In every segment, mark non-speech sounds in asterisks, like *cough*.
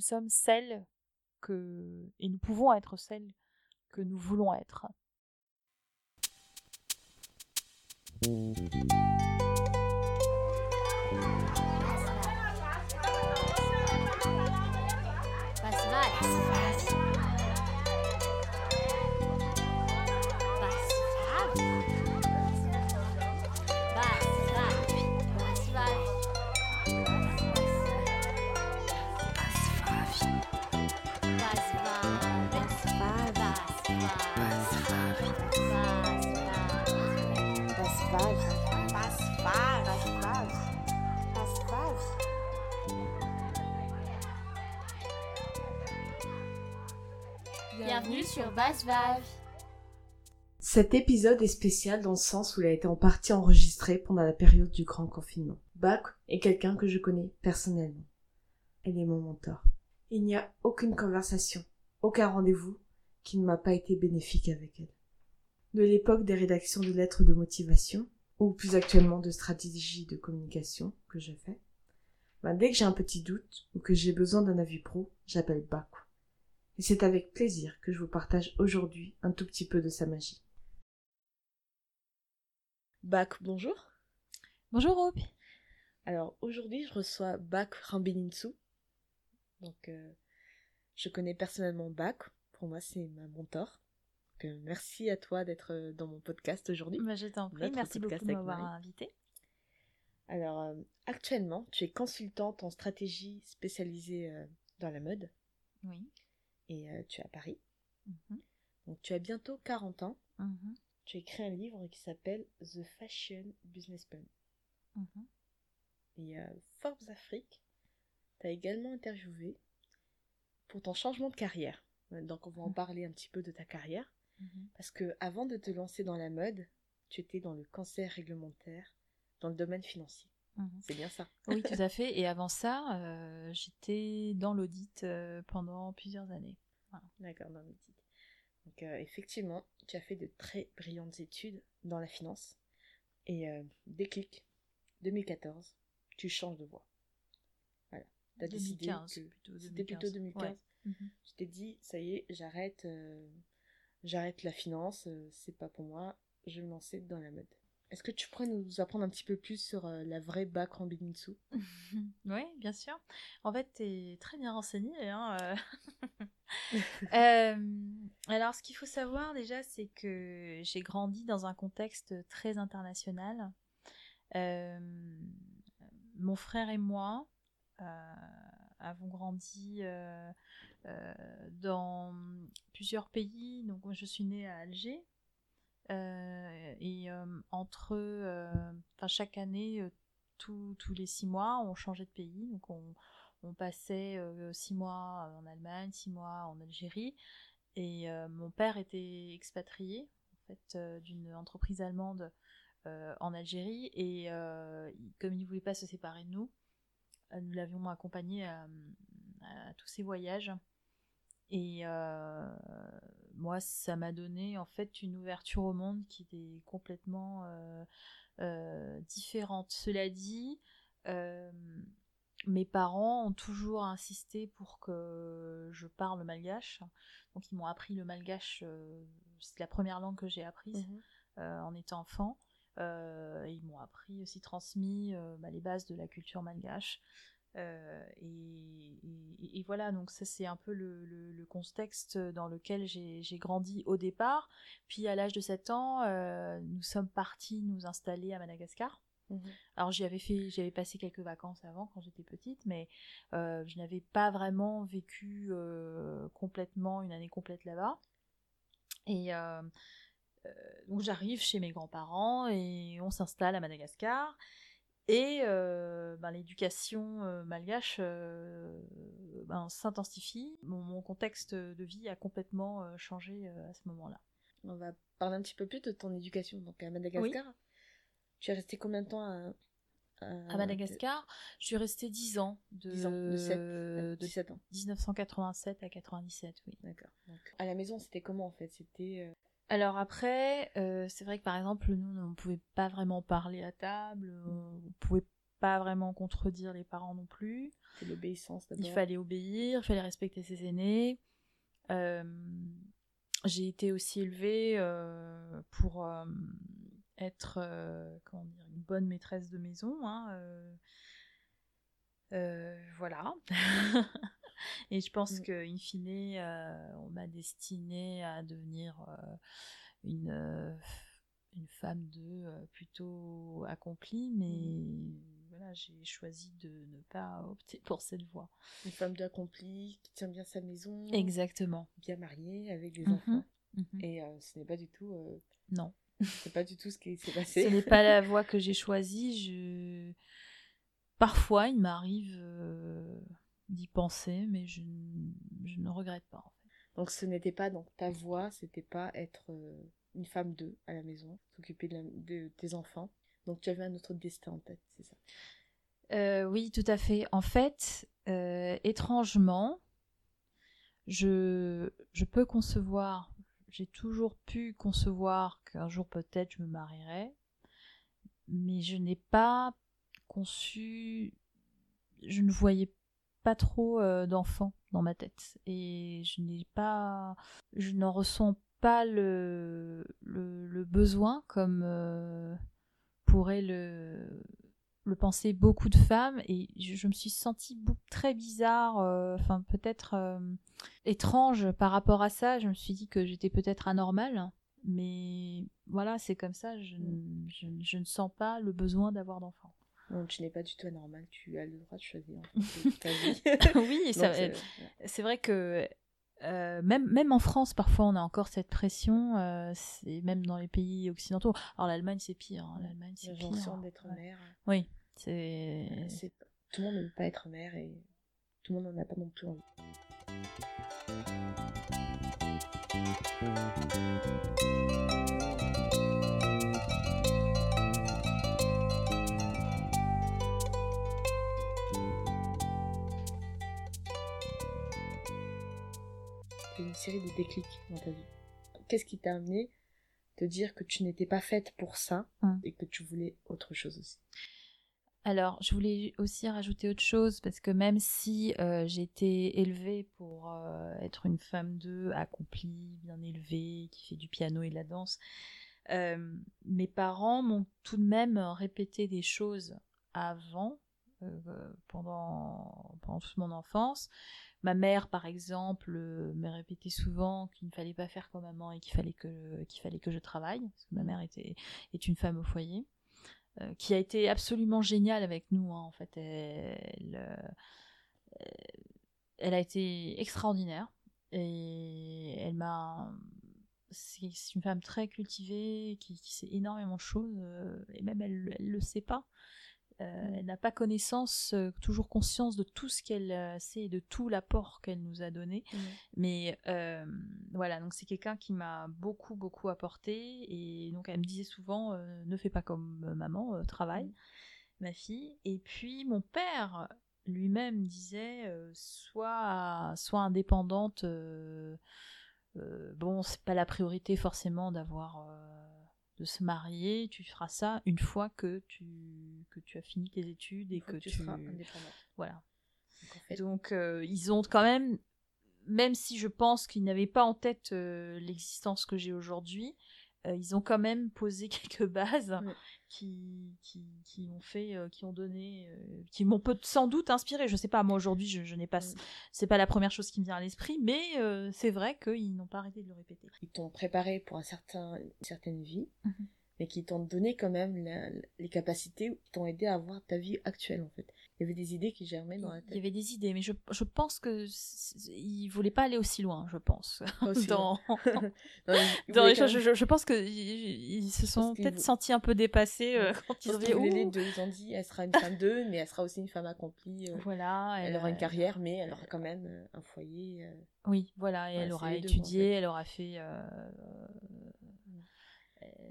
nous sommes celles que et nous pouvons être celles que nous voulons être. Bienvenue sur Basse. Cet épisode est spécial dans le sens où il a été en partie enregistré pendant la période du grand confinement. Bach est quelqu'un que je connais personnellement. Elle est mon mentor. Il n'y a aucune conversation, aucun rendez-vous qui ne m'a pas été bénéfique avec elle. De l'époque des rédactions de lettres de motivation, ou plus actuellement de stratégies de communication que je fais, bah, dès que j'ai un petit doute ou que j'ai besoin d'un avis pro, j'appelle Bach. Et c'est avec plaisir que je vous partage aujourd'hui un tout petit peu de sa magie. Bach, bonjour. Bonjour Hope. Alors aujourd'hui, je reçois Bach Rambeninsu. Donc, euh, je connais personnellement Bach. Pour moi, c'est ma mentor. Donc, euh, merci à toi d'être euh, dans mon podcast aujourd'hui. Bah, je t'en prie, Notre merci beaucoup de m'avoir invité. Alors, euh, actuellement, tu es consultante en stratégie spécialisée euh, dans la mode Oui. Et euh, tu es à Paris. Mhm, Donc, tu as bientôt 40 ans. mhm, Tu as écrit un livre qui s'appelle The Fashion Business Plan. mhm. Et euh, Forbes Afrique t'a également interviewé pour ton changement de carrière. Donc on va en parler un petit peu de ta carrière. Parce que avant de te lancer dans la mode, tu étais dans le cancer réglementaire, dans le domaine financier. Mhm. C'est bien ça. Oui, tout à *laughs* fait. Et avant ça, euh, j'étais dans l'audit euh, pendant plusieurs années. D'accord, dans titre. Donc euh, effectivement, tu as fait de très brillantes études dans la finance. Et déclic, 2014, tu changes de voie. Voilà. Tu as décidé 2015, que plutôt c'était plutôt 2015. Ouais. Mhm. Je t'ai dit, ça y est, j'arrête, j'arrête la finance, c'est pas pour moi, je vais me lancer dans la mode. Est-ce que tu pourrais nous apprendre un petit peu plus sur euh, la vraie Bach Rambinitsu? *laughs* Oui, bien sûr. En fait, tu es très bien renseigné. Hein euh. *laughs* Euh, alors, ce qu'il faut savoir déjà, c'est que j'ai grandi dans un contexte très international. Mon frère et moi avons grandi dans plusieurs pays. Donc, moi, je suis née à Alger. Euh, et euh, entre, euh, enfin chaque année, tous- les six mois, on changeait de pays. Donc on, on passait six mois en Allemagne, six mois en Algérie. Et mon père était expatrié en fait, d'une entreprise allemande en Algérie. Et comme il ne voulait pas se séparer de nous, nous l'avions accompagné à, tous ses voyages. Moi, ça m'a donné en fait une ouverture au monde qui était complètement euh, euh, différente. Cela dit, euh, mes parents ont toujours insisté pour que je parle malgache. Donc, ils m'ont appris le malgache. euh, c'est la première langue que j'ai apprise euh, en étant enfant. Euh, et ils m'ont appris aussi transmis bah, les bases de la culture malgache. Euh, et, et- et voilà, donc ça c'est un peu le, le- le contexte dans lequel j'ai grandi au départ. Puis à l'âge de 7 ans, euh, nous sommes partis nous installer à Madagascar. Alors j'y avais fait, j'avais passé quelques vacances avant quand j'étais petite, mais euh, je n'avais pas vraiment vécu complètement une année complète là-bas. Et donc j'arrive chez mes grands-parents et on s'installe à Madagascar. Et euh, ben, l'éducation euh, malgache euh, ben, s'intensifie. Mon, mon contexte de vie a complètement changé à ce moment-là. On va parler un petit peu plus de ton éducation. Donc à Madagascar, tu es resté combien de temps à, À Madagascar, je suis restée 10 ans, de, 10 ans, de sept- de 17 ans. 1987 à 97, oui. D'accord. À la maison, c'était comment en fait? C'était. Alors après, euh, c'est vrai que par exemple, nous, on ne pouvait pas vraiment parler à table, on pouvait pas vraiment contredire les parents non plus. C'est l'obéissance d'abord. Il fallait obéir, il fallait respecter ses aînés. Euh, j'ai été aussi élevée euh, pour euh, être comment dire, une bonne maîtresse de maison. hein, voilà. *laughs* Et je pense Mm. que in fine, euh, on m'a destinée à devenir euh, une, euh, une femme de plutôt accomplie, mais voilà, j'ai choisi de ne pas opter *laughs* pour cette voie. Une femme d'accompli, qui tient bien sa maison, Exactement. bien mariée, avec des Mhm. enfants. Mhm. Et ce n'est pas du tout, Non. *laughs* c'est pas du tout ce qui s'est *laughs* passé. Ce n'est pas la voie que j'ai choisie. Je... Parfois, il m'arrive d'y penser, mais je, ne regrette pas. en fait. Donc ce n'était pas donc ta voix, c'était pas être euh, une femme d'eux à la maison, s'occuper de, tes enfants. Donc tu avais un autre destin en tête, c'est ça. Euh, oui, tout à fait. En fait, euh, étrangement, je, je peux concevoir, j'ai toujours pu concevoir qu'un jour peut-être je me marierais, mais je n'ai pas conçu, je ne voyais pas trop euh, d'enfants dans ma tête et je n'ai pas, je n'en ressens pas le, le, besoin comme euh, pourrait le le pensaient beaucoup de femmes et je, me suis sentie très bizarre, euh, enfin peut-être étrange par rapport à ça. Je me suis dit que j'étais peut-être anormale, mais voilà, c'est comme ça. Je ne sens pas le besoin d'avoir d'enfants. Donc tu n'es pas du tout anormal, tu as le droit de choisir en *laughs* fait, ta vie. *laughs* oui, ça- Donc, c'est- vrai que euh, même, même en France, parfois, on a encore cette pression, euh, c'est même dans les pays occidentaux. Alors l'Allemagne, c'est pire. hein, L'Allemagne, c'est pire. L'injonction d'être Ouais. mère. Oui, c'est. c'est- Tout le monde ne veut pas être mère et tout le monde n'en a pas non plus envie. Série de déclics dans ta vie. Qu'est-ce qui t'a amené te dire que tu n'étais pas faite pour ça Hum. et que tu voulais autre chose aussi? Alors, je voulais aussi rajouter autre chose parce que même si euh, j'ai été élevée pour euh, être une femme de accomplie, bien élevée, qui fait du piano et de la danse, euh, mes parents m'ont tout de même répété des choses avant, euh, pendant, pendant toute mon enfance. Ma mère, par exemple, euh, me répétait souvent qu'il ne fallait pas faire comme maman et qu'il fallait que qu'il fallait que je travaille, parce que ma mère était est une femme au foyer euh, qui a été absolument géniale avec nous. hein, en fait, elle, euh, elle a été extraordinaire et elle m'a. C'est une femme très cultivée qui, qui sait énormément de choses et même elle, elle le sait pas. Euh, Mm. Elle n'a pas connaissance, euh, toujours conscience de tout ce qu'elle euh, sait et de tout l'apport qu'elle nous a donné. Mais euh, voilà, donc c'est quelqu'un qui m'a beaucoup, beaucoup apporté. Et donc elle me disait souvent, ne fais pas comme maman, travaille, Mm. ma fille. Et puis mon père lui-même disait, euh, sois, sois indépendante. bon, c'est pas la priorité forcément d'avoir... de se marier, tu feras ça une fois que tu, que tu as fini tes études et que, tu seras indépendante. Voilà. Donc, en fait, Donc euh, ils ont quand même, même si je pense qu'ils n'avaient pas en tête euh, l'existence que j'ai aujourd'hui, euh, ils ont quand même posé *laughs* quelques bases. Qui, qui, qui ont fait, euh, qui ont donné, euh, qui m'ont peut- sans doute inspiré. Je sais pas, moi aujourd'hui, je, je n'ai pas, Mm. c'est pas la première chose qui me vient à l'esprit, mais euh, c'est vrai qu'ils n'ont pas arrêté de le répéter. ils t'ont préparé pour un certain, une certaine vie, Mhm. Mais qui t'ont donné quand même la- les capacités qui t'ont aidé à avoir ta vie actuelle en fait. Il y avait des idées qui germaient dans la Il y tête. avait des idées, mais je, je pense que ils voulaient pas aller aussi loin, je pense. *laughs* Dans, *laughs* ils- ils dans les choses, même- je, je pense qu'ils ils se sont peut-être sentis un peu dépassés euh, quand ils ont dit les deux. Ils ont dit, elle sera une femme d'eux, mais elle sera aussi une femme accomplie. euh, voilà, elle aura une carrière, mais elle aura quand même euh, un foyer. Oui, voilà, et Ouais, elle aura les deux, en étudié, fait. elle aura fait,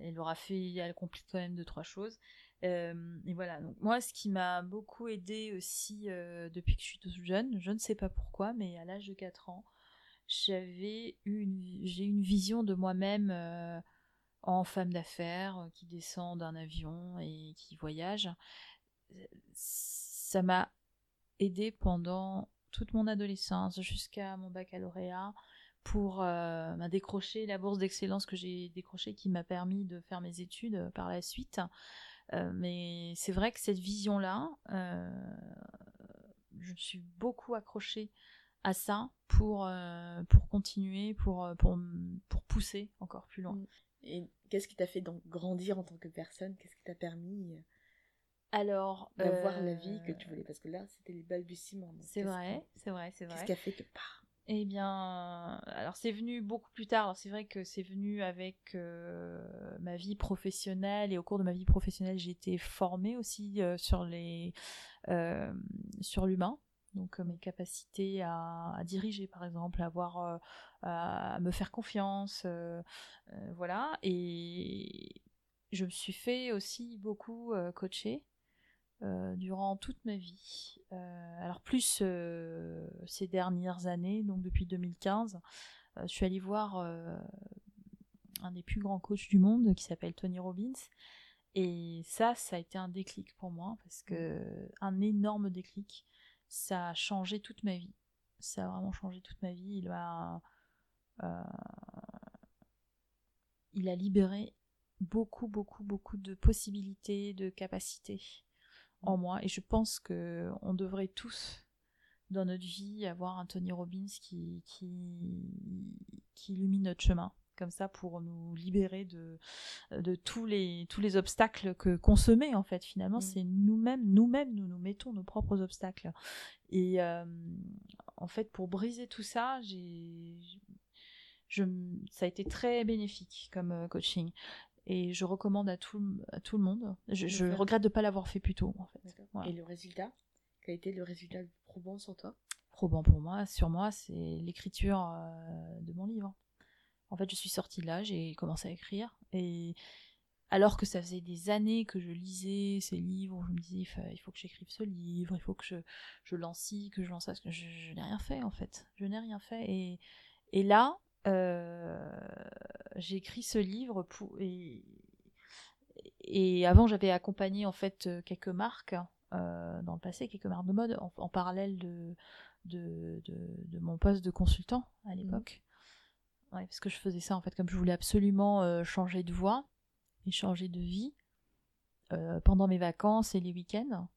elle aura fait, elle accomplit quand même deux trois choses. Euh, et voilà, moi, ce qui m'a beaucoup aidé aussi euh, depuis que je suis toute jeune, je ne sais pas pourquoi, mais à l'âge de 4 ans, j'avais une, j'ai une vision de moi-même euh, en femme d'affaires qui descend d'un avion et qui voyage. ça m'a aidé pendant toute mon adolescence jusqu'à mon baccalauréat pour euh, m'a décrocher la bourse d'excellence que j'ai décrochée qui m'a permis de faire mes études euh, par la suite. Euh, mais c'est vrai que cette vision-là, euh, je me suis beaucoup accrochée à ça pour, euh, pour continuer, pour, pour, pour pousser encore plus loin. Mm. Et qu'est-ce qui t'a fait donc grandir en tant que personne? Qu'est-ce qui t'a permis Alors, d'avoir euh, la vie que tu voulais? Parce que là, c'était les balbutiements. C'est vrai, c'est vrai, c'est vrai. Qu'est-ce qui a fait que bah, Eh bien, alors c'est venu beaucoup plus tard. Alors c'est vrai que c'est venu avec euh, ma vie professionnelle et au cours de ma vie professionnelle, j'ai été formée aussi euh, sur les euh, sur l'humain. Donc mes capacités à, à diriger, par exemple, à avoir, à me faire confiance, voilà. Et je me suis fait aussi beaucoup coacher euh, durant toute ma vie. Euh, alors plus euh, ces dernières années, donc depuis 2015, euh, je suis allée voir un des plus grands coachs du monde qui s'appelle Tony Robbins. Et ça, ça a été un déclic pour moi, parce que un énorme déclic, ça a changé toute ma vie. Ça a vraiment changé toute ma vie. Il euh, il a libéré beaucoup, beaucoup, beaucoup de possibilités, de capacités en moi. Et je pense que on devrait tous, dans notre vie, avoir un Tony Robbins qui, qui, qui illumine notre chemin. Comme ça, pour nous libérer de, de tous, les, tous les obstacles que qu'on se met, en fait. Finalement, Mm. c'est nous-mêmes, nous-mêmes, nous nous mettons nos propres obstacles. Et euh, en fait, pour briser tout ça, j'ai, je, ça a été très bénéfique comme euh, coaching. Et je recommande à tout, à tout le monde. Je, regrette de ne pas l'avoir fait plus tôt, en fait. D'accord. Voilà. Et le résultat? Quel a été le résultat probant sur toi? Probant pour moi, sur moi, c'est l'écriture euh, de mon livre. En fait, je suis sortie de là, j'ai commencé à écrire, et alors que ça faisait des années que je lisais ces livres, je me disais, il faut, que j'écrive ce livre, il faut que je, je lance ci, que je lance ça, parce que je, je n'ai rien fait en fait, je n'ai rien fait, et, et là, j'ai écrit ce livre pour, et, et avant j'avais accompagné en fait euh, quelques marques euh, dans le passé, quelques marques de mode en, en parallèle de, de, de, de mon poste de consultant à l'époque. Ouais, parce que je faisais ça en fait comme je voulais absolument euh, changer de voie et changer de vie euh, pendant mes vacances et les week-ends.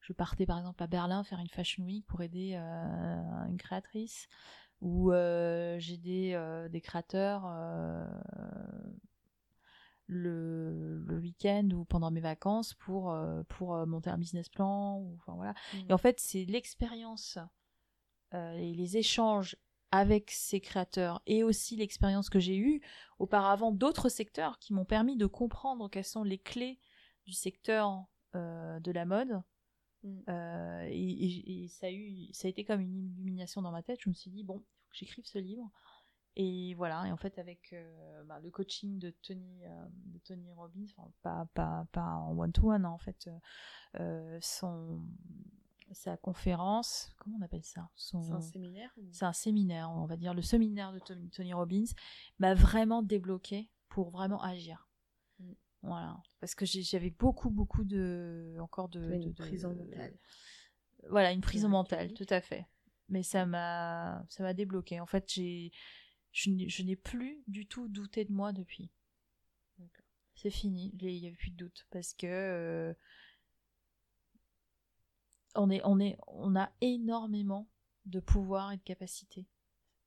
Je partais par exemple à Berlin faire une fashion week pour aider euh, une créatrice ou euh, euh, des créateurs euh, le, le week-end ou pendant mes vacances pour, euh, pour euh, monter un business plan. Ou, enfin, voilà. Et en fait, c'est l'expérience euh, et les échanges avec ces créateurs et aussi l'expérience que j'ai eue auparavant d'autres secteurs qui m'ont permis de comprendre quelles sont les clés du secteur euh, de la mode. Mm. Euh, et, et- et ça, a eu, ça a été comme une illumination dans ma tête. Je me suis dit, bon, il faut que j'écrive ce livre. Et voilà, et en fait, avec euh, bah, le coaching de Tony, euh, de Tony Robbins, enfin, pas, pas, pas en one-to-one, hein, en fait, euh, son, sa conférence, comment on appelle ça? Son, C'est un séminaire ou- c'est un séminaire, on va dire le séminaire de Tony, Tony Robbins, m'a vraiment débloqué pour vraiment agir. Voilà, parce que j'avais beaucoup, beaucoup de, encore de, T'avais une de- de- prison mentale. Voilà, une prison mentale, tout à fait. Mais ça m'a, ça m'a débloqué. En fait, j'ai, je n'ai plus du tout douté de moi depuis. C'est fini, il n'y avait plus de doute parce que euh, on est, on est, on a énormément de pouvoir et de capacité.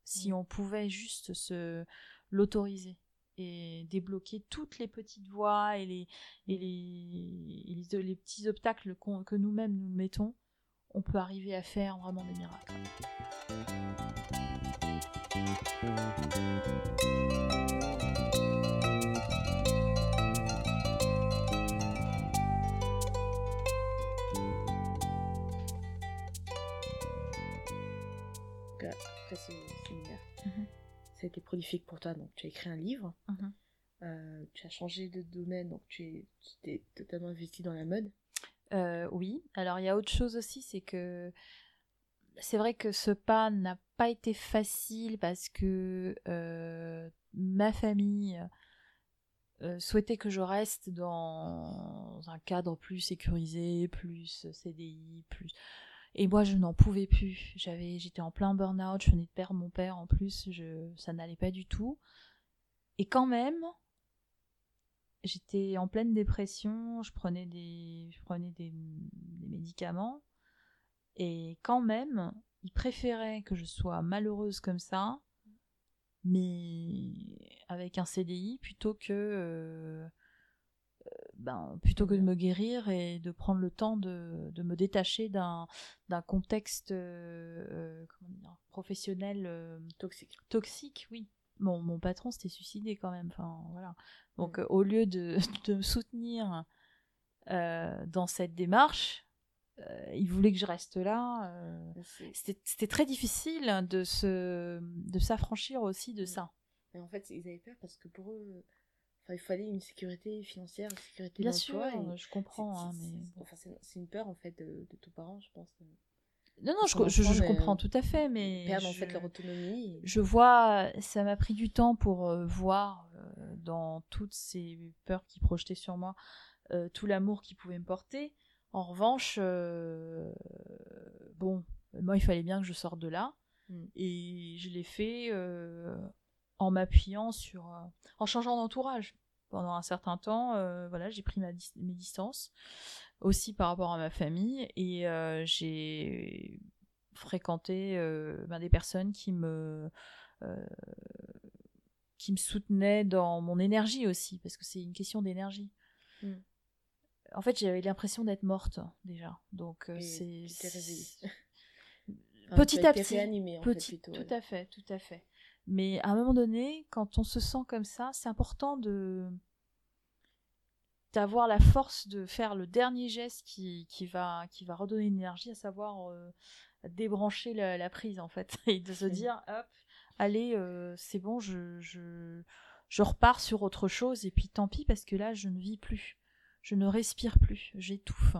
Si on pouvait juste se l'autoriser et débloquer toutes les petites voies et les, et les, et les, les petits obstacles que nous-mêmes nous mettons, on peut arriver à faire vraiment des miracles. Ça a été prolifique pour toi. Donc, tu as écrit un livre, Mhm. euh, tu as changé de domaine, donc tu es, tu t'es totalement investi dans la mode. Euh, oui, alors il y a autre chose aussi, c'est que c'est vrai que ce pas n'a pas été facile parce que euh, ma famille souhaitaient que je reste dans un cadre plus sécurisé, plus CDI, plus. Et moi, je n'en pouvais plus. J'avais, j'étais en plein burn-out. Je venais de perdre mon père en plus. Ça n'allait pas du tout. Et quand même, j'étais en pleine dépression. Je prenais des, je prenais des, médicaments. Et quand même, ils préféraient que je sois malheureuse comme ça, mais avec un CDI plutôt que euh, ben, plutôt que de me guérir et de prendre le temps de, de me détacher d'un contexte euh, comment dire, professionnel euh, Toxique. toxique, oui. Bon, mon patron s'était suicidé quand même. Enfin, voilà. Donc, Mm. euh, au lieu de, *laughs* de me soutenir euh, dans cette démarche, il voulait que je reste là. C'était très difficile de se de s'affranchir aussi de Mm. ça. Mais en fait, ils avaient peur parce que pour eux, enfin, il fallait une sécurité financière, une sécurité Bien sûr, et je comprends. c'est- hein, mais c'est- enfin, une peur en fait de, de tous parents, je pense. de Non, non, je, comprends euh, tout à fait, mais perdre en fait leur autonomie. et- je vois, ça m'a pris du temps pour euh, voir euh, dans toutes ces peurs qui projetaient sur moi euh, tout l'amour qu'ils pouvaient me porter. En revanche, euh, bon, moi, il fallait bien que je sorte de là. Mm. Et je l'ai fait euh, en m'appuyant sur. euh, en changeant d'entourage. Pendant un certain temps, euh, voilà, j'ai pris ma dis- mes distances, aussi par rapport à ma famille, et euh, j'ai fréquenté ben, des personnes qui me. qui me soutenaient dans mon énergie aussi, parce que c'est une question d'énergie. Mm. En fait, j'avais l'impression d'être morte déjà, donc euh, c'est petit à petit, réanimée, en petit, fait, plutôt, tout ouais. à fait, tout à fait. Mais à un moment donné, quand on se sent comme ça, c'est important de d'avoir la force de faire le dernier geste qui, qui va qui va redonner une énergie, à savoir euh, débrancher la, la prise en fait. *laughs* Et de se dire hop, allez, euh, c'est bon, je, je je repars sur autre chose et puis tant pis parce que là je ne vis plus, je ne respire plus, j'étouffe,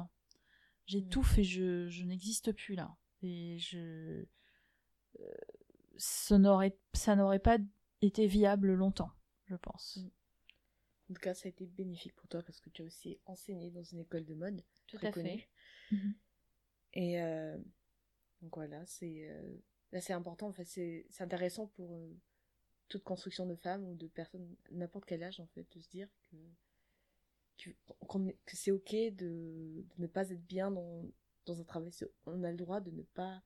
j'étouffe et je, je n'existe plus là. Et je euh, ça n'aurait ça n'aurait pas été viable longtemps, je pense. Mm. En tout cas, ça a été bénéfique pour toi parce que tu as aussi enseigné dans une école de mode Tout très à fait. Mhm. Et euh, donc voilà, c'est euh, c'est important. En fait, c'est intéressant pour euh, toute construction de femme ou de personnes n'importe quel âge en fait de se dire que que, c'est ok de, de ne pas être bien dans dans un travail. On a le droit de ne pas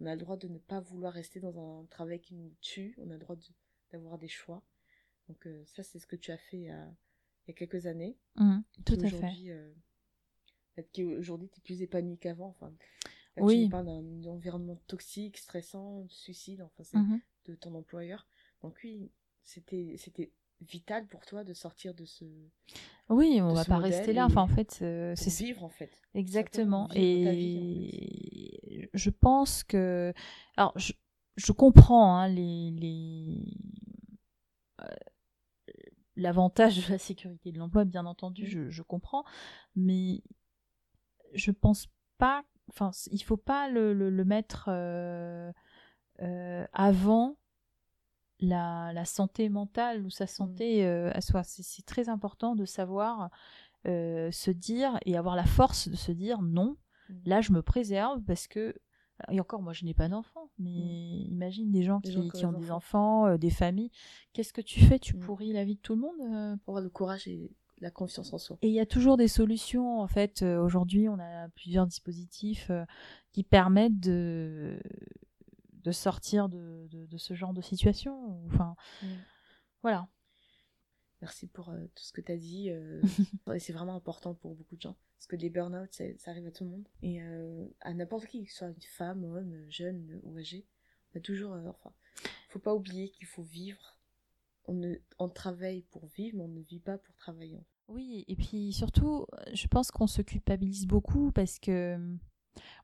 on a le droit de ne pas vouloir rester dans un travail qui nous tue. On a le droit de- d'avoir des choix. Donc euh, ça c'est ce que tu as fait euh, il y a quelques années. Et Tout à fait. aujourd'hui, euh, peut-être qu'aujourd'hui, tu es plus épanoui qu'avant. Enfin, Oui. Tu parles d'un environnement toxique, stressant, de suicide, enfin, c'est Mhm. de ton employeur. Donc oui, c'était c'était vital pour toi de sortir de ce... Oui, on va pas rester là. et Enfin, en fait, c'est vivre, en fait. exactement. Et je pense que, alors, je, je comprends hein, les, les... euh, l'avantage de la sécurité de l'emploi, bien entendu, Mm. je, je comprends, mais je pense pas. Enfin, il faut pas le, le, le mettre euh, euh, avant la, la santé mentale ou sa santé euh, à soi. C'est très important de savoir se dire et avoir la force de se dire non. Là je me préserve parce que et encore moi je n'ai pas d'enfants mais imagine des gens Des qui, gens qui ont des enfants. euh, des familles qu'est-ce que tu fais? Tu Mm. pourris la vie de tout le monde euh, Pour avoir le courage et la confiance en soi. et il y a toujours des solutions. En fait, euh, aujourd'hui, on a plusieurs dispositifs euh, qui permettent de, de sortir de, de, de ce genre de situation. Enfin, Mm. voilà. Merci pour euh, tout ce que tu as dit. euh, *laughs* c'est vraiment important pour beaucoup de gens. Parce que les burn-out, ça, ça arrive à tout le monde. Et euh, à n'importe qui, que ce soit une femme, homme, jeune ou âgé. On a toujours. enfin, faut pas oublier qu'il faut vivre. On, ne, on travaille pour vivre, mais on ne vit pas pour travailler. Oui, et puis surtout, je pense qu'on se culpabilise beaucoup parce que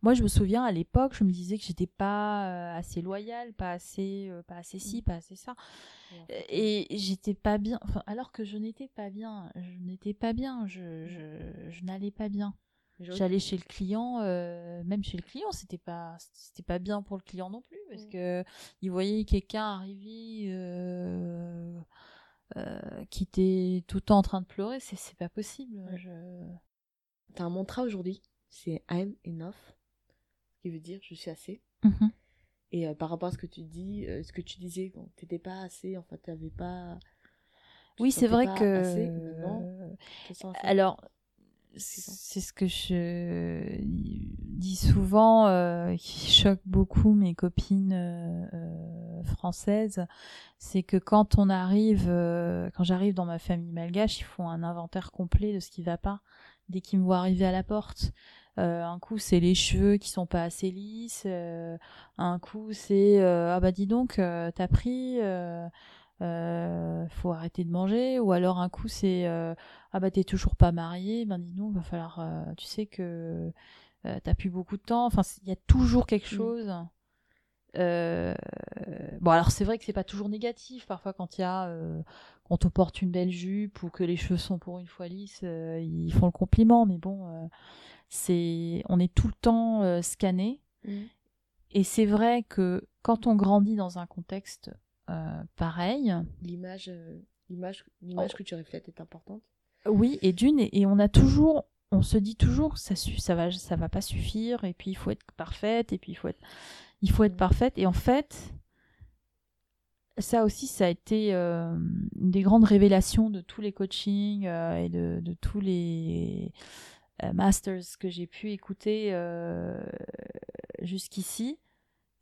moi, je me souviens à l'époque, je me disais que j'étais pas euh, assez loyale, pas assez, euh, pas assez ci, pas assez ça. Fait, Et j'étais pas bien, enfin, alors que je n'étais pas bien, je n'étais pas bien, je, je, je n'allais pas bien. J'allais chez le client, euh, même chez le client, c'était pas, c'était pas bien pour le client non plus, parce Mm. que il voyait quelqu'un arriver euh, euh, qui était tout le temps en train de pleurer, c'est c'est pas possible. Ouais. Je- T'as un mantra aujourd'hui, c'est I'm enough, ce qui veut dire je suis assez. Mhm. Et euh, par rapport à ce que tu dis, euh, ce que tu disais, t'étais pas assez, en fait, t'avais pas. tu Oui, c'est vrai pas que. assez. Alors, c'est ce que je dis souvent, euh, qui choque beaucoup mes copines euh, françaises, c'est que quand on arrive, euh, quand j'arrive dans ma famille malgache, ils font un inventaire complet de ce qui va pas dès qu'ils me voient arriver à la porte. Euh, un coup, c'est les cheveux qui sont pas assez lisses. euh, un coup, c'est euh, ah bah dis donc, t'as pris. faut arrêter de manger ou alors un coup c'est ah bah t'es toujours pas marié ben dis donc va falloir tu sais que t'as plus beaucoup de temps enfin il y a toujours quelque Mm. chose bon alors c'est vrai que c'est pas toujours négatif parfois quand il y a on porte une belle jupe ou que les cheveux sont pour une fois lisses euh, ils font le compliment mais bon euh, c'est on est tout le temps euh, scanné Mhm. et c'est vrai que quand on grandit dans un contexte euh, pareil L'image, l'image, l'image Oh. que tu reflètes est importante. Oui, et d'une, et, et on a toujours, on se dit toujours, ça, ça va, ça va pas suffire, et puis il faut être parfaite, et puis il faut être, il faut être Mm. parfaite, et en fait, ça aussi, ça a été euh, une des grandes révélations de tous les coachings euh, et de, de tous les euh, masters que j'ai pu écouter jusqu'ici.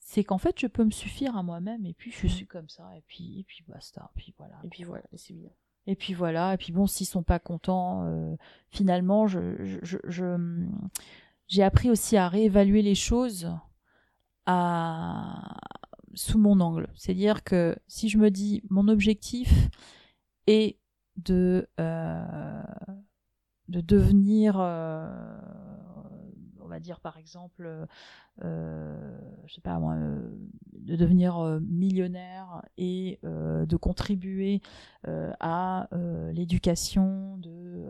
C'est qu'en fait, je peux me suffire à moi-même, et puis je suis comme ça, et puis, et puis basta, et puis voilà. Et puis voilà, c'est bien. Et puis voilà, et puis bon, s'ils sont pas contents, finalement, je, je, je- je- j'ai appris aussi à réévaluer les choses à, sous mon angle. C'est-à-dire que si je me dis mon objectif est de, euh, de devenir, euh, on va dire par exemple, euh, je sais pas moi, euh, de devenir millionnaire et de contribuer à l'éducation de,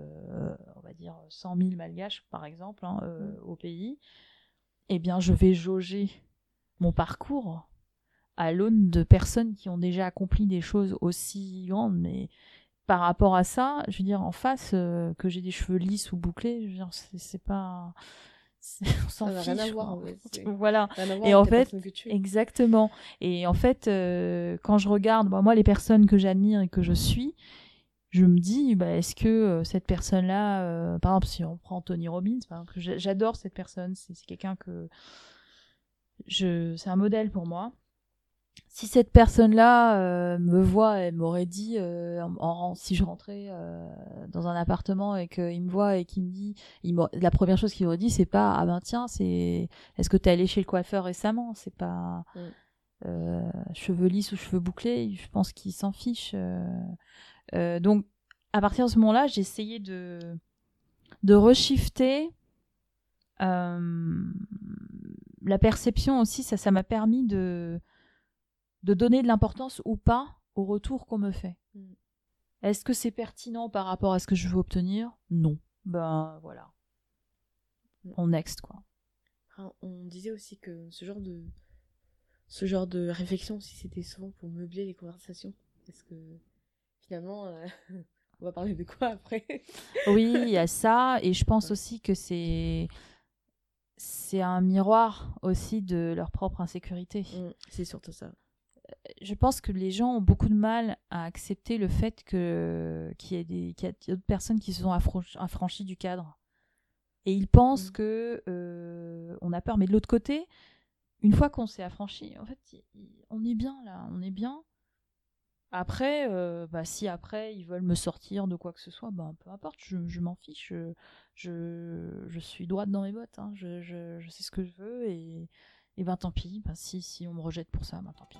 on va dire, 100 000 malgaches, par exemple, hein, euh, au pays, eh bien, je vais jauger mon parcours à l'aune de personnes qui ont déjà accompli des choses aussi grandes, mais par rapport à ça, je veux dire, en face, euh, que j'ai des cheveux lisses ou bouclés, je veux dire, c'est pas... *laughs* c'est- On s'en fiche. rien à voir, en fait, *laughs* Voilà. Rien à voir Et en fait. Exactement. Et en fait, euh, quand je regarde, bah, moi, les personnes que j'admire et que je suis, je me dis, bah, est-ce que euh, cette personne-là, euh, par exemple, si on prend Tony Robbins, j'adore cette personne, c'est c'est quelqu'un que je, c'est un modèle pour moi. Si cette personne-là euh, me voit, elle m'aurait dit, euh, en, en- si je rentrais euh, dans un appartement et qu'il me voit et qu'il me dit, il la première chose qu'il m'aurait dit, c'est pas, ah ben tiens, c'est, est-ce que t'es allé chez le coiffeur récemment? C'est pas Mm. cheveux lisses ou cheveux bouclés. Je pense qu'il s'en fiche. donc, à partir de ce moment-là, j'ai essayé de de reshifter la perception aussi. Ça, ça m'a permis de de donner de l'importance ou pas au retour qu'on me fait. Mm. Est-ce que c'est pertinent par rapport à ce que je veux obtenir? Non. Ben voilà. Mm. On next quoi. On disait aussi que ce genre de ce genre de réflexion aussi c'était souvent pour meubler les conversations parce que finalement euh, *laughs* on va parler de quoi après? Oui, il y a ça, et je pense aussi que c'est c'est un miroir aussi de leur propre insécurité. Mm, c'est surtout ça Je pense que les gens ont beaucoup de mal à accepter le fait que qu'il y des qu'il a d'autres personnes qui se sont affranch- affranchies du cadre, et ils pensent Mm. que euh, on a peur. Mais de l'autre côté, une fois qu'on s'est affranchi, en fait, on est bien là, on est bien. Après, euh, bah, si après ils veulent me sortir de quoi que ce soit, ben peu importe, je, je m'en fiche. Je, je, je suis droite dans mes bottes, hein, je, je, je sais ce que je veux et, et ben tant pis. Ben, si, si on me rejette pour ça, ben tant pis.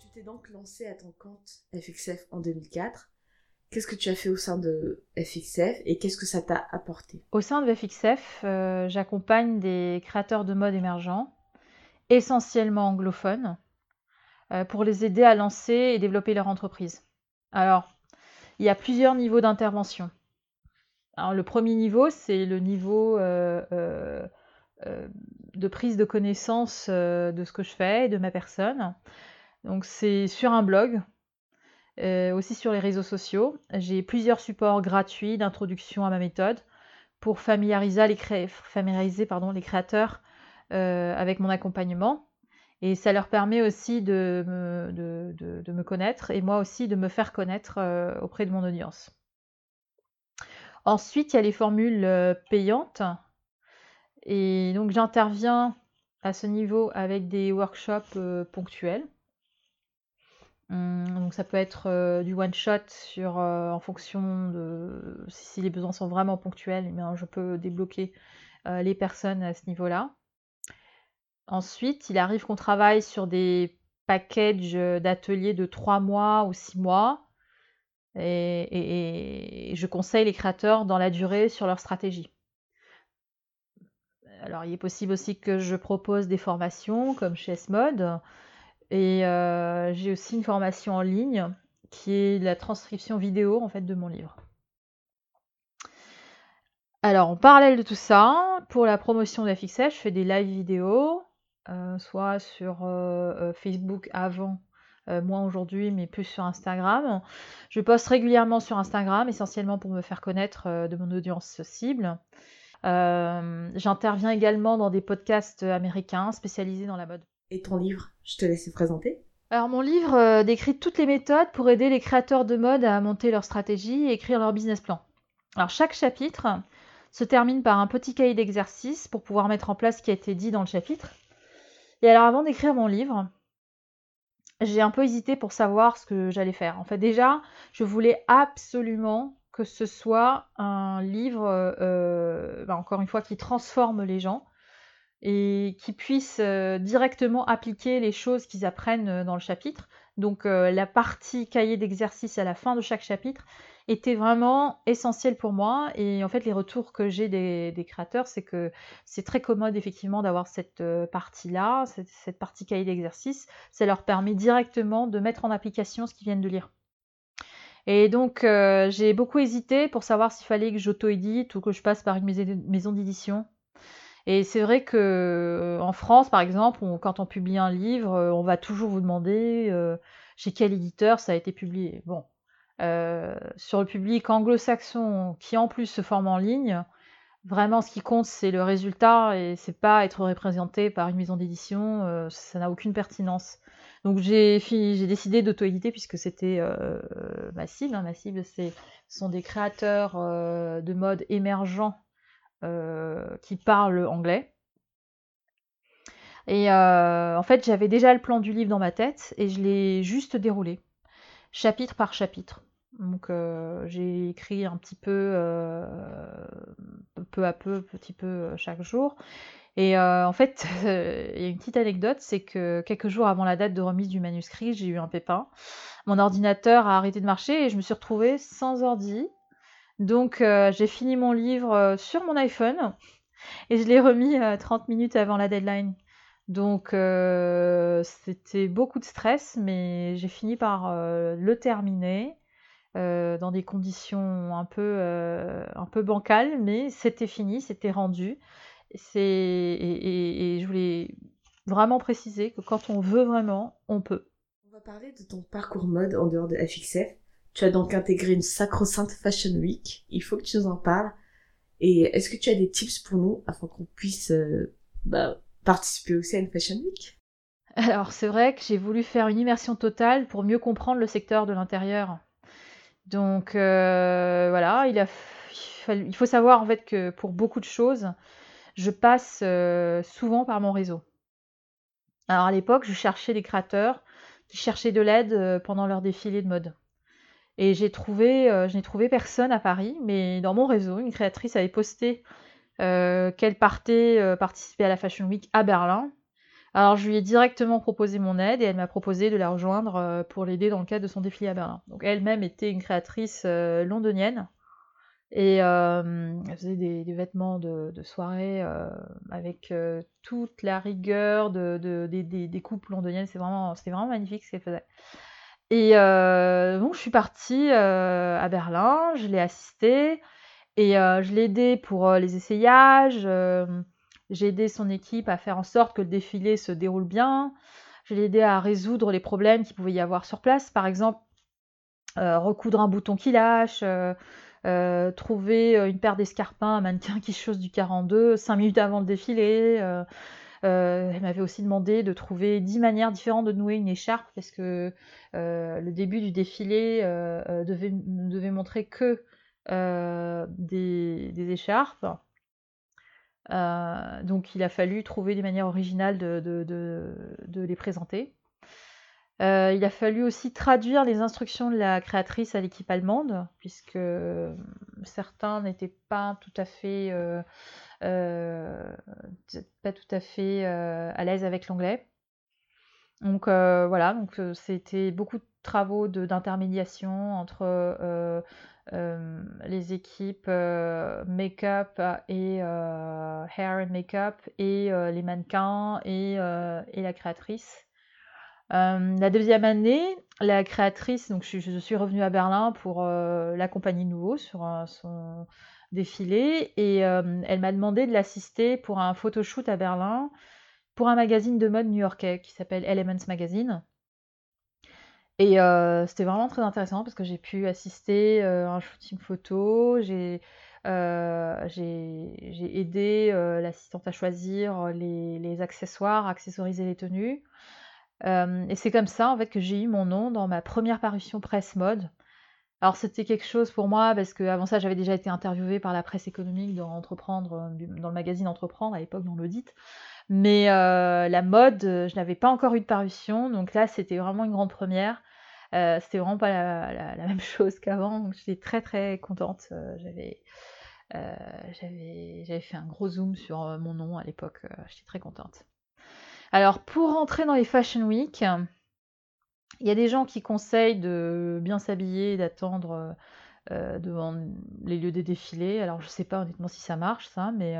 Tu t'es donc lancé à ton compte FXF en 2004 qu'est-ce que tu as fait au sein de FXF et qu'est-ce que ça t'a apporté? Au sein de FXF, euh, j'accompagne des créateurs de mode émergents, essentiellement anglophones, euh, pour les aider à lancer et développer leur entreprise. Alors, il y a plusieurs niveaux d'intervention. Le premier niveau, c'est le niveau euh, euh, de prise de connaissance de ce que je fais et de ma personne. Donc, c'est sur un blog, aussi sur les réseaux sociaux. J'ai plusieurs supports gratuits d'introduction à ma méthode pour familiariser les créateurs avec mon accompagnement. Et ça leur permet aussi de me, de, me connaître et moi aussi de me faire connaître euh, auprès de mon audience. Ensuite, il y a les formules euh, payantes. Et donc j'interviens à ce niveau avec des workshops euh, ponctuels. Hum, donc ça peut être du one shot sur en fonction de si, les besoins sont vraiment ponctuels, eh je peux débloquer les personnes à ce niveau-là. Ensuite, il arrive qu'on travaille sur des packages euh, d'ateliers de 3 mois ou 6 mois. Et, je conseille les créateurs dans la durée sur leur stratégie. Alors, il est possible aussi que je propose des formations comme chez S-Mode. Et euh, j'ai aussi une formation en ligne qui est la transcription vidéo en fait de mon livre. Alors, en parallèle de tout ça, pour la promotion de la je fais des live vidéo, soit sur euh, euh, Facebook avant, moi aujourd'hui, mais plus sur Instagram. Je poste régulièrement sur Instagram, essentiellement pour me faire connaître de mon audience cible. J'interviens également dans des podcasts américains spécialisés dans la mode. Et ton livre, je te laisse le présenter. Alors mon livre décrit toutes les méthodes pour aider les créateurs de mode à monter leur stratégie et écrire leur business plan. Alors chaque chapitre se termine par un petit cahier d'exercice pour pouvoir mettre en place ce qui a été dit dans le chapitre. Et alors avant d'écrire mon livre, j'ai un peu hésité pour savoir ce que j'allais faire. En fait, déjà, je voulais absolument que ce soit un livre, euh, bah, encore une fois, qui transforme les gens et qui puisse euh, directement appliquer les choses qu'ils apprennent euh, dans le chapitre. Donc la partie cahier d'exercice à la fin de chaque chapitre, était vraiment essentiel pour moi. Et en fait, les retours que j'ai des, créateurs, c'est que c'est très commode effectivement d'avoir cette euh, partie-là, cette, partie cahier d'exercice. Ça leur permet directement de mettre en application ce qu'ils viennent de lire. Et donc, euh, j'ai beaucoup hésité pour savoir s'il fallait que j'auto-édite ou que je passe par une maison d'édition. Et c'est vrai que euh, en France, par exemple, quand on publie un livre, on va toujours vous demander chez quel éditeur ça a été publié. Bon, sur le public anglo-saxon qui en plus se forme en ligne, vraiment ce qui compte c'est le résultat et c'est pas être représenté par une maison d'édition, euh, ça n'a aucune pertinence. Donc j'ai décidé d'auto-éditer puisque c'était euh, ma cible. Hein. Ma cible ce sont des créateurs de mode émergents qui parlent anglais. Et en fait j'avais déjà le plan du livre dans ma tête et je l'ai juste déroulé, chapitre par chapitre. Donc euh, j'ai écrit un petit peu, euh, peu à peu, petit peu euh, chaque jour. Et en fait, *laughs* il y a une petite anecdote, c'est que quelques jours avant la date de remise du manuscrit, j'ai eu un pépin. Mon ordinateur a arrêté de marcher et je me suis retrouvée sans ordi. Donc j'ai fini mon livre sur mon iPhone et je l'ai remis 30 minutes avant la deadline. Donc c'était beaucoup de stress, mais j'ai fini par le terminer. Euh, dans des conditions un peu, euh, un peu bancales, mais c'était fini, c'était rendu. Et, et, je voulais vraiment préciser que quand on veut vraiment, on peut. On va parler de ton parcours mode en dehors de FXF. Tu as donc intégré une sacro-sainte Fashion Week. Il faut que tu nous en parles. Et est-ce que tu as des tips pour nous afin qu'on puisse euh, bah, participer aussi à une Fashion Week? Alors c'est vrai que j'ai voulu faire une immersion totale pour mieux comprendre le secteur de l'intérieur. Donc euh, voilà, il, faut savoir en fait que pour beaucoup de choses, je passe euh, souvent par mon réseau. Alors à l'époque, je cherchais des créateurs qui cherchaient de l'aide euh, pendant leur défilé de mode. Et j'ai trouvé, je n'ai trouvé personne à Paris, mais dans mon réseau, une créatrice avait posté qu'elle partait participer à la Fashion Week à Berlin alors je lui ai directement proposé mon aide et elle m'a proposé de la rejoindre euh, pour l'aider dans le cadre de son défilé à Berlin. Donc elle-même était une créatrice euh, londonienne Et euh, elle faisait des, vêtements de, soirée avec toute la rigueur de, de- des, des- coupes londoniennes. Vraiment, c'était vraiment magnifique ce qu'elle faisait. Et donc, je suis partie à Berlin, je l'ai assistée et je l'ai aidée pour les essayages. J'ai aidé son équipe à faire en sorte que le défilé se déroule bien. Je l'ai aidé à résoudre les problèmes qu'il pouvait y avoir sur place. Par exemple, euh, recoudre un bouton qui lâche, euh, euh, trouver une paire d'escarpins, un mannequin qui chausse du 42 cinq minutes avant le défilé. elle m'avait aussi demandé de trouver 10 manières différentes de nouer une écharpe parce que le début du défilé devait, ne devait montrer que des écharpes. Euh, donc il a fallu trouver des manières originales de, les présenter. Euh, il a fallu aussi traduire les instructions de la créatrice à l'équipe allemande, puisque euh, certains n'étaient pas tout à fait, pas tout à fait à l'aise avec l'anglais. Donc voilà, c'était beaucoup de travaux d'intermédiation entre euh, les équipes euh, make-up et euh, hair and make-up et les mannequins et, et la créatrice. La deuxième année, la créatrice, donc je, suis- revenue à Berlin pour l'accompagner nouveau sur son défilé et elle m'a demandé de l'assister pour un photoshoot à Berlin pour un magazine de mode new-yorkais qui s'appelle Elements Magazine. Et euh, c'était vraiment très intéressant parce que j'ai pu assister euh, à un shooting photo, j'ai euh, aidé l'assistante à choisir les, les accessoires, accessoriser les tenues. Et c'est comme ça en fait que j'ai eu mon nom dans ma première parution presse mode. Alors c'était quelque chose pour moi parce que avant ça j'avais déjà été interviewée par la presse économique dans Entreprendre, dans le magazine Entreprendre à l'époque dans l'audit. Mais la mode, je n'avais pas encore eu de parution, donc là c'était vraiment une grande première. Euh, c'était vraiment pas la, *laughs* même chose qu'avant, donc j'étais très très contente. Euh, j'avais euh, j'avais j'avais fait un gros zoom sur mon nom à l'époque, j'étais très contente. Alors pour rentrer dans les Fashion Week, il y a des gens qui conseillent de bien s'habiller d'attendre devant les lieux des défilés. Alors je sais pas honnêtement si ça marche ça, mais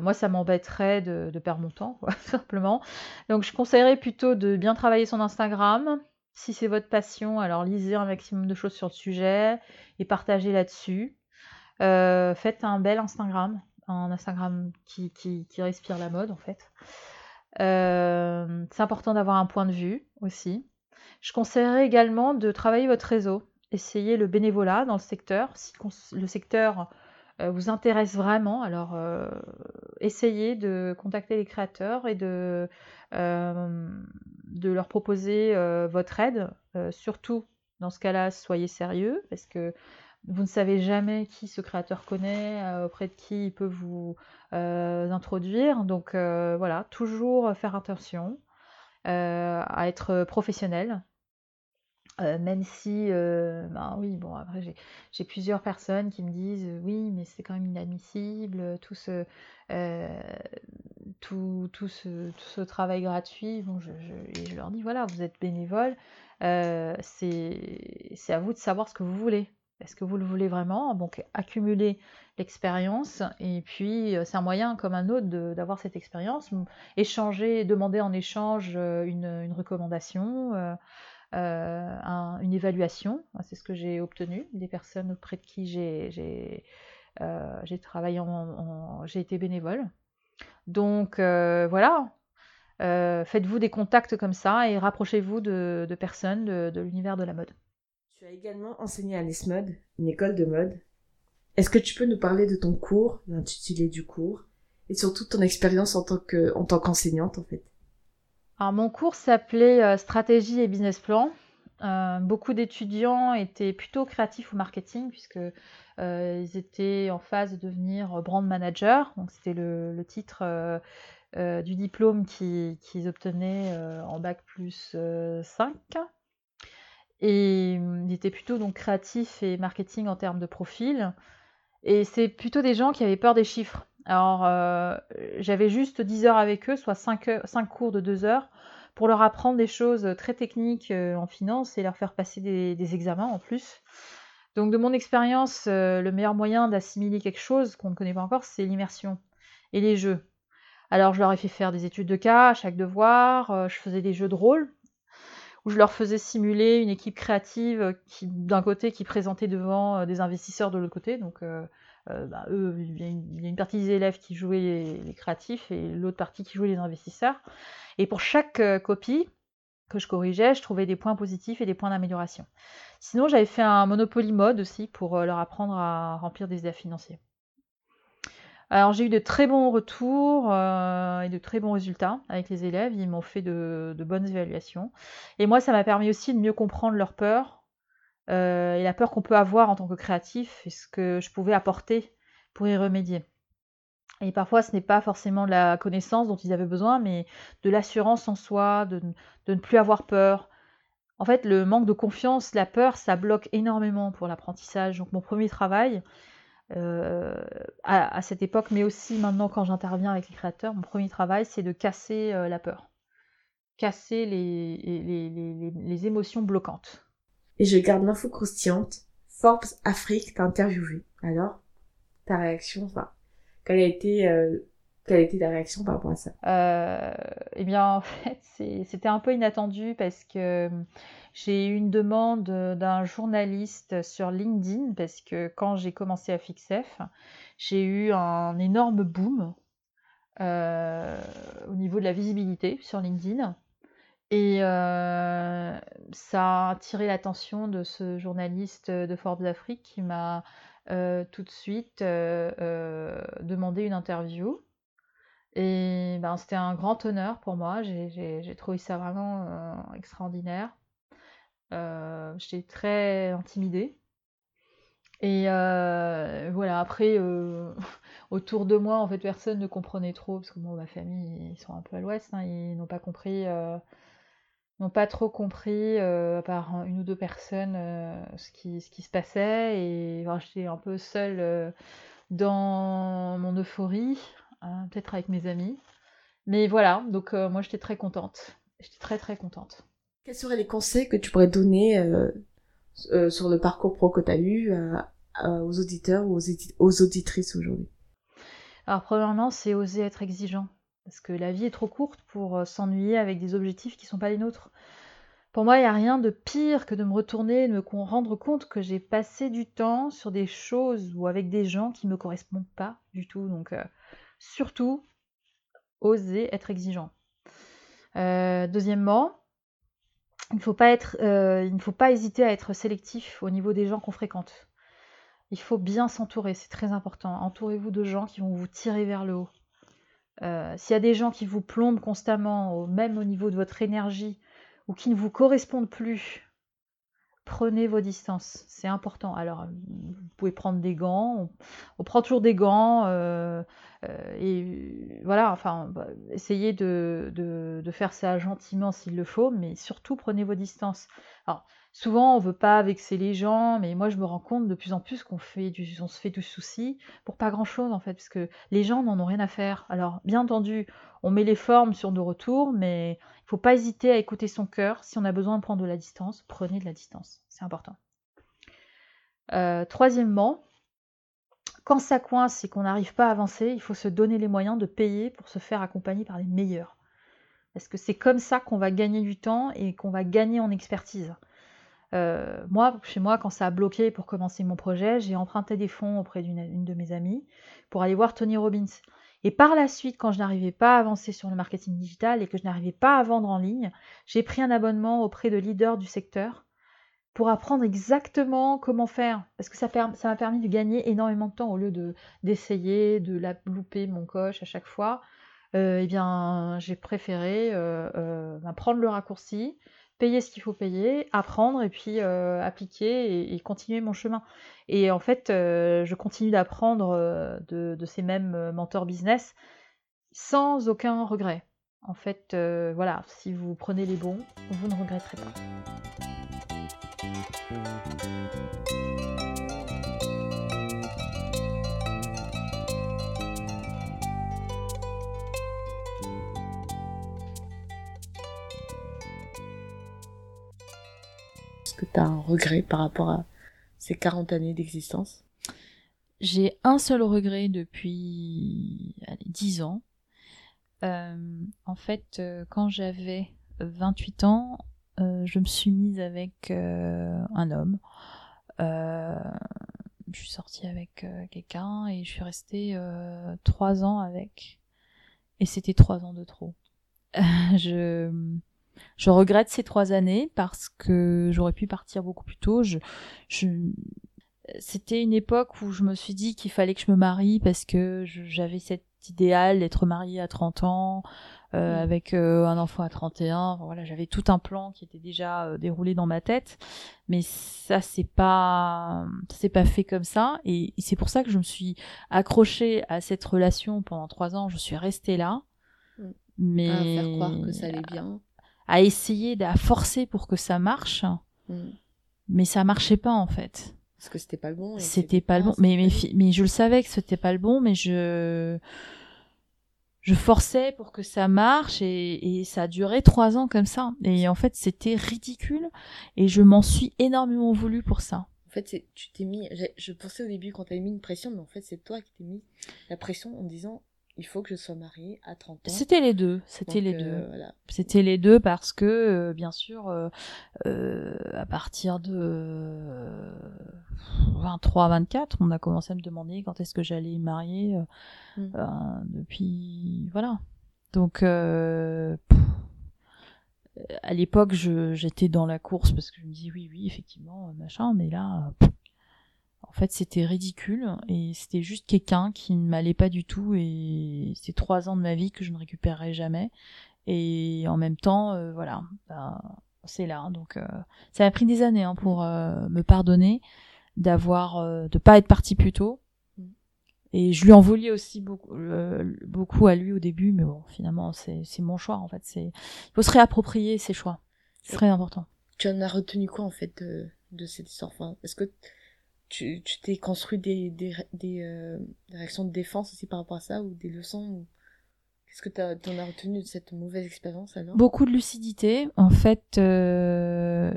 moi ça m'embêterait de, perdre mon temps, quoi, *laughs* simplement. Donc je conseillerais plutôt de bien travailler son Instagram. Si c'est votre passion, alors lisez un maximum de choses sur le sujet et partagez là-dessus. Euh, faites un bel Instagram, un Instagram qui, qui- respire la mode en fait. Euh, c'est important d'avoir un point de vue aussi. Je conseillerais également de travailler votre réseau. Essayez le bénévolat dans le secteur. Si le secteur euh, vous intéresse vraiment, alors essayez de contacter les créateurs et de, de leur proposer euh, votre aide. Euh, surtout dans ce cas-là, soyez sérieux parce que vous ne savez jamais qui ce créateur connaît, euh, auprès de qui il peut vous introduire. Donc voilà, toujours faire attention à être professionnel. Euh, même si, euh, ben oui, bon, après j'ai plusieurs personnes qui me disent euh, oui, mais c'est quand même inadmissible, tout ce, euh, tout, tout ce, travail gratuit. Bon, je, je- et je leur dis voilà, vous êtes bénévole, euh, c'est à vous de savoir ce que vous voulez. Est-ce que vous le voulez vraiment? Donc, accumuler l'expérience, et puis euh, c'est un moyen comme un autre d'avoir cette expérience. Échanger, demander en échange euh, une, une recommandation, euh, euh, un- une évaluation. C'est ce que j'ai obtenu des personnes auprès de qui j'ai euh, travaillé en, j'ai été bénévole. Donc euh, voilà, Euh, faites-vous des contacts comme ça et rapprochez-vous de, personnes de, l'univers de la mode. Tu as également enseigné à l'ESMOD, une école de mode. Est-ce que tu peux nous parler de ton cours, l'intitulé du cours, et surtout ton expérience en tant qu'enseignante, en fait? Alors mon cours s'appelait euh, Stratégie et business plan. Euh, beaucoup d'étudiants étaient plutôt créatifs au marketing puisque euh, ils étaient en phase de devenir brand manager. Donc c'était le, titre du diplôme qui- qu'ils obtenaient en bac plus euh, 5. Et ils étaient plutôt donc créatifs et marketing en termes de profil. Et c'est plutôt des gens qui avaient peur des chiffres. Alors, euh, j'avais juste 10 heures avec eux, soit 5, heures- 5 cours de 2 heures, pour leur apprendre des choses très techniques euh, en finance et leur faire passer des, examens en plus. Donc de mon expérience, euh, le meilleur moyen d'assimiler quelque chose qu'on ne connaît pas encore, c'est l'immersion et les jeux. Alors je leur ai fait faire des études de cas à chaque devoir, je faisais des jeux de rôle où je leur faisais simuler une équipe créative d'un côté qui présentait devant des investisseurs de l'autre côté. Bah, eux, il y, a une, partie des élèves qui jouaient les, créatifs et l'autre partie qui jouait les investisseurs. Et pour chaque copie, que je corrigeais, je trouvais des points positifs et des points d'amélioration. Sinon, j'avais fait un Monopoly Mode aussi pour euh, leur apprendre à remplir des états financiers. Alors j'ai eu de très bons retours euh, et de très bons résultats avec les élèves. Ils m'ont fait de, bonnes évaluations. Et moi, ça m'a permis aussi de mieux comprendre leurs peurs euh, et la peur qu'on peut avoir en tant que créatif et ce que je pouvais apporter pour y remédier. Et parfois, ce n'est pas forcément de la connaissance dont ils avaient besoin, mais de l'assurance en soi, de, ne plus avoir peur. En fait, le manque de confiance, la peur, ça bloque énormément pour l'apprentissage. Donc mon premier travail, euh, à, cette époque, mais aussi maintenant quand j'interviens avec les créateurs, mon premier travail, c'est de casser euh, la peur. Casser les, les, les, émotions bloquantes. Et je garde l'info croustillante. Forbes Afrique t'a interviewé. Alors, ta réaction, enfin, quelle a été, euh, ta réaction par rapport à ça? Euh, Eh bien, en fait, c'était un peu inattendu parce que hum, j'ai eu une demande d'un journaliste sur LinkedIn parce que quand j'ai commencé à Fixef, j'ai eu un énorme boom euh, au niveau de la visibilité sur LinkedIn. Et ça a attiré l'attention de ce journaliste de Forbes Afrique qui m'a euh, tout de suite euh, euh, demander une interview. Et ben, c'était un grand honneur pour moi. J'ai trouvé ça vraiment extraordinaire. J'étais très intimidée. Et voilà, après, *laughs* autour de moi, en fait, personne ne comprenait trop, parce que moi, ma famille, ils sont un peu à l'ouest, hein, ils n'ont pas compris n'ont pas trop compris, euh, par une ou deux personnes, euh, ce, qui, ce qui se passait. Et j'étais un peu seule euh, dans mon euphorie, hein, peut-être avec mes amis. Mais voilà, donc moi j'étais très contente. J'étais très très contente. Quels seraient les conseils que tu pourrais donner sur le parcours pro que tu as eu aux auditeurs ou aux, aux auditrices aujourd'hui? Alors premièrement, c'est oser être exigeant. Parce que la vie est trop courte pour euh, s'ennuyer avec des objectifs qui ne sont pas les nôtres. Pour moi, il n'y a rien de pire que de me retourner et de me rendre compte que j'ai passé du temps sur des choses ou avec des gens qui ne me correspondent pas du tout. Donc, euh, surtout, oser être exigeant. Euh, deuxièmement, il ne faut pas être, il ne faut pas hésiter à être sélectif au niveau des gens qu'on fréquente. Il faut bien s'entourer, c'est très important. Entourez-vous de gens qui vont vous tirer vers le haut. Euh, s'il y a des gens qui vous plombent constamment, même au niveau de votre énergie, ou qui ne vous correspondent plus, prenez vos distances. C'est important. Alors, vous pouvez prendre des gants. On, prend toujours des gants. Euh, euh, et voilà, enfin, bah, essayez de, faire ça gentiment s'il le faut, mais surtout prenez vos distances. Alors, Souvent, on veut pas vexer les gens, mais moi, je me rends compte de plus en plus qu'on fait du, on se fait du souci pour pas grand-chose, en fait, parce que les gens n'en ont rien à faire. Alors, bien entendu, on met les formes sur nos retours, mais il faut pas hésiter à écouter son cœur. Si on a besoin de prendre de la distance, prenez de la distance. C'est important. Euh, troisièmement, quand ça coince et qu'on n'arrive pas à avancer, il faut se donner les moyens de payer pour se faire accompagner par les meilleurs. Parce que c'est comme ça qu'on va gagner du temps et qu'on va gagner en expertise. Euh, moi, chez moi, quand ça a bloqué pour commencer mon projet, j'ai emprunté des fonds auprès d'une de mes amies pour aller voir Tony Robbins. Et par la suite, quand je n'arrivais pas à avancer sur le marketing digital et que je n'arrivais pas à vendre en ligne, j'ai pris un abonnement auprès de leaders du secteur pour apprendre exactement comment faire. Parce que ça m'a permis de gagner énormément de temps au lieu d'essayer de la louper mon coche à chaque fois. Euh, eh bien, j'ai préféré euh, euh prendre le raccourci, payer ce qu'il faut payer, apprendre et puis euh, appliquer et, continuer mon chemin. Et en fait, je continue d'apprendre de, ces mêmes mentors business sans aucun regret. En fait, voilà, si vous prenez les bons, vous ne regretterez pas. Que tu as un regret par rapport à ces 40 années d'existence? J'ai un seul regret depuis allez, 10 ans. Euh, en fait, euh, quand j'avais 28 ans, je me suis mise avec euh, un homme. Euh, je suis sortie avec euh, quelqu'un et je suis restée euh, trois ans avec. Et c'était trois ans de trop. *laughs* je, regrette ces trois années parce que j'aurais pu partir beaucoup plus tôt. C'était une époque où je me suis dit qu'il fallait que je me marie parce que j'avais cet idéal d'être mariée à 30 ans, euh, Mm. avec euh, un enfant à 31. Enfin, voilà, j'avais tout un plan qui était déjà euh, déroulé dans ma tête, mais ça c'est pas, ça s'est pas fait comme ça, et c'est pour ça que je me suis accrochée à cette relation pendant trois ans. Je suis restée là, Mm. mais À faire croire que ça allait bien. à essayer, à forcer pour que ça marche, Mm. mais ça marchait pas en fait. Parce que c'était pas le bon. C'était pas le bon. Mais, mais je le savais que c'était pas le bon, mais je, je forçais pour que ça marche et, ça a duré trois ans comme ça. Et en fait, c'était ridicule et je m'en suis énormément voulu pour ça. En fait, tu t'es mis. Je pensais au début quand t'avais mis une pression, mais en fait, c'est toi qui t'es mis la pression en disant il faut que je sois mariée à 30 ans. C'était les deux. C'était les euh, deux. Voilà. C'était les deux parce que, euh, bien sûr, euh, à partir de euh, 23-24, on a commencé à me demander quand est-ce que j'allais me marier. euh, Mm. euh, depuis, voilà. Donc, pff, à l'époque, j'étais dans la course parce que je me dis oui, oui, effectivement, machin, mais là, pff, en fait, c'était ridicule et c'était juste quelqu'un qui ne m'allait pas du tout et c'est trois ans de ma vie que je ne récupérerai jamais. Et en même temps, euh, voilà, ben, c'est là. Donc, euh, ça m'a pris des années hein, pour euh, me pardonner d'avoir, euh, de pas être partie plus tôt. Et je lui en voulais aussi beaucoup, euh, beaucoup à lui au début, mais bon, finalement, c'est c'est mon choix en fait. C'est, il faut se réapproprier ses choix. C'est très important. Tu en as retenu quoi en fait de, de cette histoire? Enfin, Est-ce que tu tu t'es construit des, des, des, euh, des réactions de défense aussi par rapport à ça ou des leçons ou... Qu'est-ce que t'en as retenu de cette mauvaise expérience alors? Beaucoup de lucidité, en fait, euh,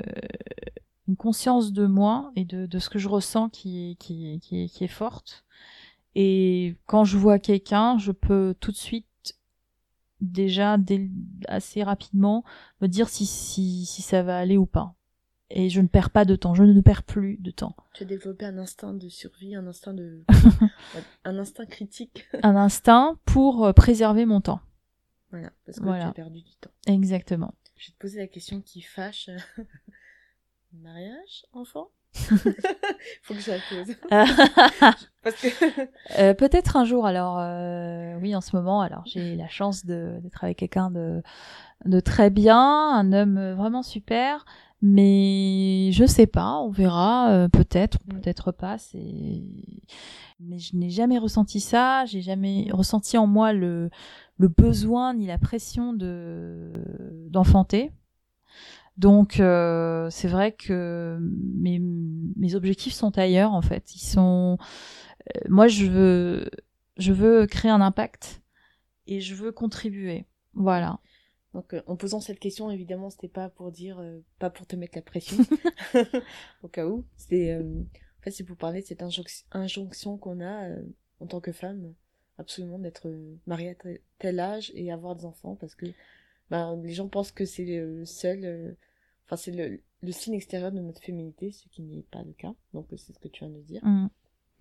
une conscience de moi et de, de ce que je ressens qui est, qui, qui est forte. Et quand je vois quelqu'un, je peux tout de suite, déjà dès- assez rapidement, me dire si, si, si ça va aller ou pas. Et je ne perds pas de temps, je ne perds plus de temps. Tu as développé un instinct de survie, un instinct de *laughs* un instinct critique. *laughs* Un instinct pour euh, préserver mon temps. voilà, parce que Voilà. tu as perdu du temps. Exactement. Je vais te poser la question qui fâche. *laughs* Mariage, enfant? Faut que je la pose. Parce que Euh, peut-être un jour. Alors euh, oui, en ce moment, alors j'ai la chance d'être avec quelqu'un de de très bien, un homme vraiment super. Mais je sais pas, on verra. euh, peut-être, Mm. peut-être pas. C'est. Mais je n'ai jamais ressenti ça. J'ai jamais ressenti en moi le le besoin ni la pression de d'enfanter. Donc euh, c'est vrai que mes, mes objectifs sont ailleurs en fait. Ils sont euh, moi je veux je veux créer un impact et je veux contribuer. Voilà. Donc, euh, en posant cette question, évidemment, c'était pas pour dire, euh, pas pour te mettre la pression, *laughs* *laughs* au cas où. C'est, euh, en fait, c'est pour parler de cette injonc- injonction qu'on a en tant que femme, absolument d'être mariée à tel- âge et avoir des enfants, parce que ben, les gens pensent que c'est le seul, enfin, c'est le, le signe extérieur de notre féminité, ce qui n'est pas le cas. Donc, c'est ce que tu viens de dire. Mm.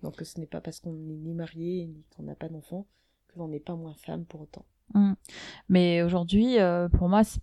Donc, ce n'est pas parce qu'on n'est ni marié ni qu'on n'a pas d'enfant que l'on n'est pas moins femme pour autant. Mm. Mais aujourd'hui, euh, pour moi, c'est-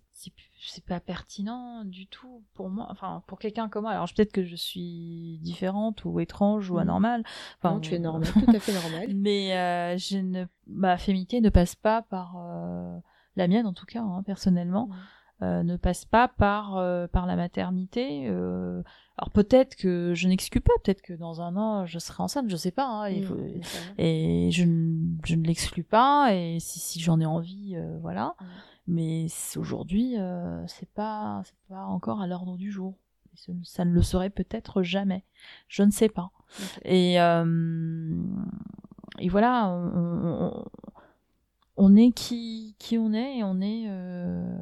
pas pertinent du tout pour moi. Enfin, pour quelqu'un comme moi. Alors peut-être que je suis différente ou étrange ou Mm. anormale. Enfin, non, tu es normale, tout à fait normale. *laughs* Mais euh, je ne, ma féminité ne passe pas par euh, la mienne en tout cas, hein, personnellement, Mm. Euh, ne passe pas par euh, par la maternité. euh. alors peut-être que je n'exclus pas, peut-être que dans un an je serai enceinte, je sais pas. hein, Mm, faut- bien sûr. et je, ne- je ne l'exclus pas. Et si, si j'en ai envie, euh, voilà. Mm. Mais aujourd'hui, euh, c'est pas c'est pas encore à l'ordre du jour. Et ce- ça ne le serait peut-être jamais. Je ne sais pas. Et, euh, et voilà, on, on- on est qui, qui on est et on est, euh,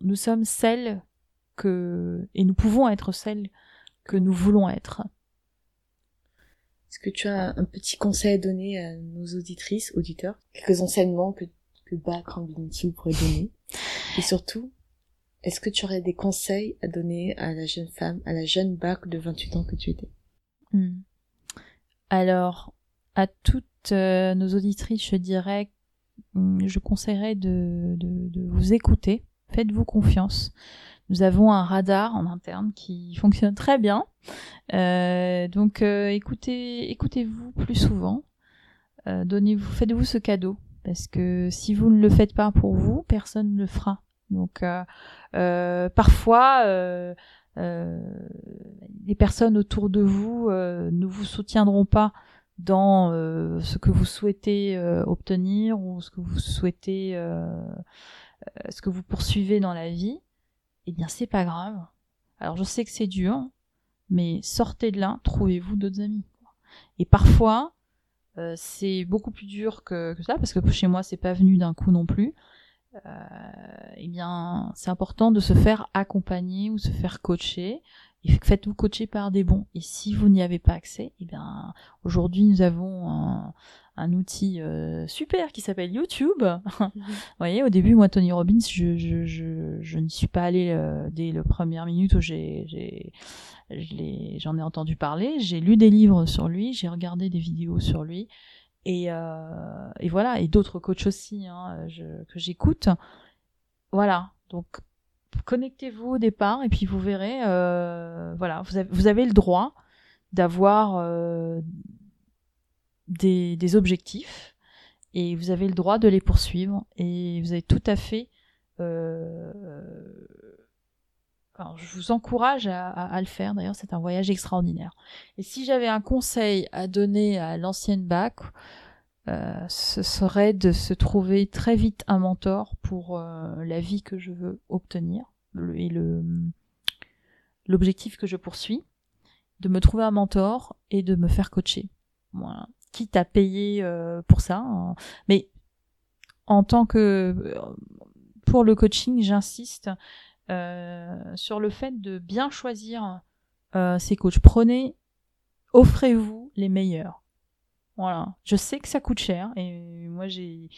nous sommes celles que, et nous pouvons être celles que nous voulons être. Est-ce que tu as un petit conseil à donner à nos auditrices, auditeurs Quelques enseignements que, que Bac Rambinity vous pourrait donner? Et surtout, est-ce que tu aurais des conseils à donner à la jeune femme, à la jeune Bac de 28 ans que tu étais? Hmm. Alors, à toutes euh, nos auditrices, je dirais, hmm, je conseillerais de, de, de vous écouter. Faites-vous confiance. Nous avons un radar en interne qui fonctionne très bien. Euh, donc, euh, écoutez, écoutez-vous plus souvent. Euh, donnez-vous, faites-vous ce cadeau. Parce que si vous ne le faites pas pour vous, personne ne le fera. Donc, euh, euh, parfois, euh, les personnes autour de vous ne vous soutiendront pas dans ce que vous souhaitez obtenir ou ce que vous souhaitez, ce que vous poursuivez dans la vie, eh bien c'est pas grave. Alors je sais que c'est dur, mais sortez de là, trouvez-vous d'autres amis. Et parfois, euh, c'est beaucoup plus dur que, ça parce que chez moi c'est pas venu d'un coup non plus. Euh, eh bien, c'est important de se faire accompagner ou se faire coacher. Faites-vous coacher par des bons. Et si vous n'y avez pas accès, eh bien, aujourd'hui, nous avons un, un outil euh, super qui s'appelle YouTube. *laughs* Vous voyez, au début, moi, Tony Robbins, je, je, je, je n'y suis pas allée euh, dès la première minute où j'ai, j'en ai entendu parler. J'ai lu des livres sur lui, j'ai regardé des vidéos sur lui. Et, euh, et voilà, et d'autres coachs aussi hein, que j'écoute. Voilà, donc connectez-vous au départ et puis vous verrez, voilà, vous avez, vous avez le droit d'avoir euh, des, objectifs et vous avez le droit de les poursuivre et vous avez tout à fait euh, je vous encourage à, à- le faire. D'ailleurs, c'est un voyage extraordinaire. Et si j'avais un conseil à donner à l'ancienne bac, euh, ce serait de se trouver très vite un mentor pour euh, la vie que je veux obtenir et le l'objectif que je poursuis, de me trouver un mentor et de me faire coacher. Voilà. Quitte à payer euh, pour ça, hein. mais en tant que pour le coaching, j'insiste euh, sur le fait de bien choisir euh, ses coachs. Prenez, offrez-vous les meilleurs. Voilà. Je sais que ça coûte cher et moi j'ai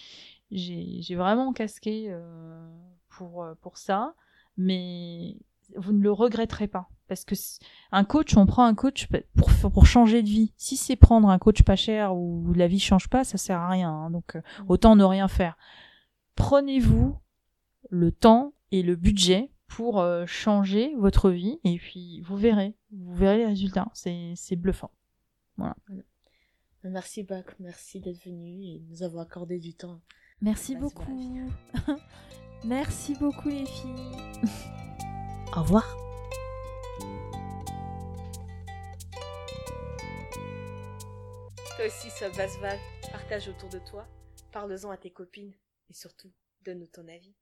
j'ai vraiment casqué euh, pour euh, pour ça, mais vous ne le regretterez pas parce que un coach, on prend un coach pour pour changer de vie. Si c'est prendre un coach pas cher où la vie change pas, ça sert à rien. hein. donc euh, autant ne rien faire. Prenez-vous le temps et le budget pour euh, changer votre vie et puis vous verrez, vous verrez les résultats. C'est c'est bluffant. Merci Bac, merci d'être venu et de nous avoir accordé du temps. Merci beaucoup. *laughs* Merci beaucoup les filles. Au revoir. Toi aussi, sois basse partage autour de toi, parle-en à tes copines et surtout, donne-nous ton avis.